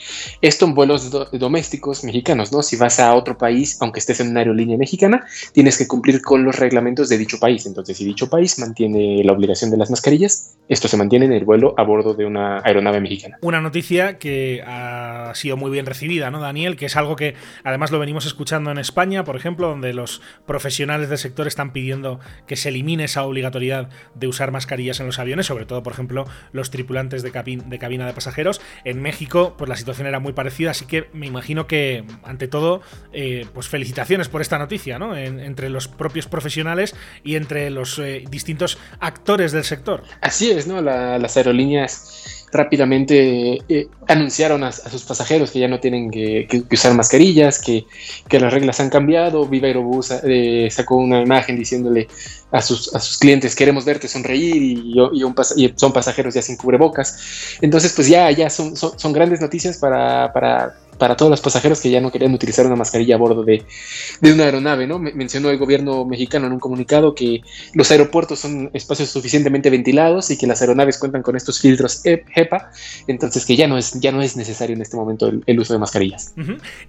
Esto en vuelos domésticos mexicanos, ¿no? Si vas a otro país, aunque estés en una aerolínea mexicana, tienes que cumplir con los reglamentos de dicho país. Entonces, si dicho país mantiene la obligación de las mascarillas, esto se mantiene en el vuelo a bordo de una aeronave mexicana. Una noticia que ha sido muy bien recibida, ¿no, Daniel? que es algo que además lo venimos escuchando en España, por ejemplo, donde los profesionales del sector están pidiendo que se elimine esa obligatoriedad de usar mascarillas en los aviones, sobre todo, por ejemplo, los tripulantes de, de cabina de pasajeros. En México, pues la situación era muy parecida, así que me imagino que, ante todo, eh, pues felicitaciones por esta noticia, ¿no? entre los propios profesionales y entre los eh, distintos actores del sector. Así es, ¿no? las aerolíneas rápidamente eh, anunciaron a, sus pasajeros que ya no tienen que, usar mascarillas, que, las reglas han cambiado. Viva Aerobús eh, sacó una imagen diciéndole a sus, a sus clientes, queremos verte sonreír y, son pasajeros ya sin cubrebocas. Entonces, pues ya, ya son, son, grandes noticias para, para para todos los pasajeros que ya no querían utilizar una mascarilla a bordo de, una aeronave, ¿no? Mencionó el gobierno mexicano en un comunicado que los aeropuertos son espacios suficientemente ventilados y que las aeronaves cuentan con estos filtros HEPA, entonces que ya no es, ya no es necesario en este momento el, uso de mascarillas.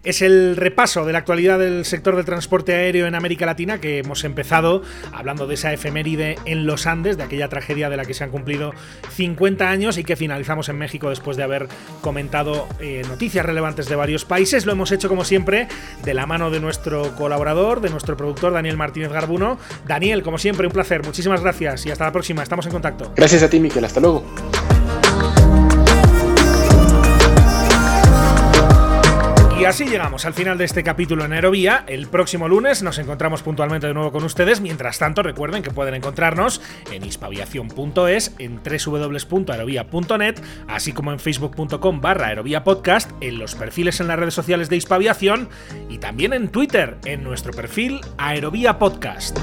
Es el repaso de la actualidad del sector del transporte aéreo en América Latina que hemos empezado hablando de esa efeméride en los Andes, de aquella tragedia de la que se han cumplido 50 años y que finalizamos en México después de haber comentado eh, noticias relevantes de varios países. Lo hemos hecho como siempre de la mano de nuestro colaborador, de nuestro productor Daniel Martínez Garbuno. Daniel, como siempre, un placer. Muchísimas gracias y hasta la próxima. Estamos en contacto. Gracias a ti, Miquel. Hasta luego. Así llegamos al final de este capítulo en Aerovía. El próximo lunes nos encontramos puntualmente de nuevo con ustedes. Mientras tanto, recuerden que pueden encontrarnos en hispaviación.es, en www.aerovía.net, así como en facebook.com barra aerovía podcast, en los perfiles en las redes sociales de Hispaviación y también en Twitter, en nuestro perfil Aerovía Podcast.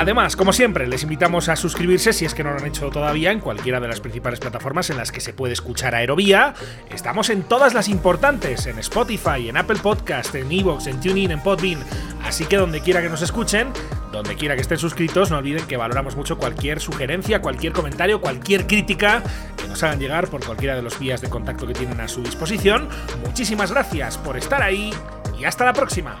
Además, como siempre, les invitamos a suscribirse si es que no lo han hecho todavía en cualquiera de las principales plataformas en las que se puede escuchar Aerovía. Estamos en todas las importantes, en Spotify, en Apple Podcast, en Evox, en TuneIn, en Podbean. Así que donde quiera que nos escuchen, donde quiera que estén suscritos, no olviden que valoramos mucho cualquier sugerencia, cualquier comentario, cualquier crítica que nos hagan llegar por cualquiera de los vías de contacto que tienen a su disposición. Muchísimas gracias por estar ahí y hasta la próxima.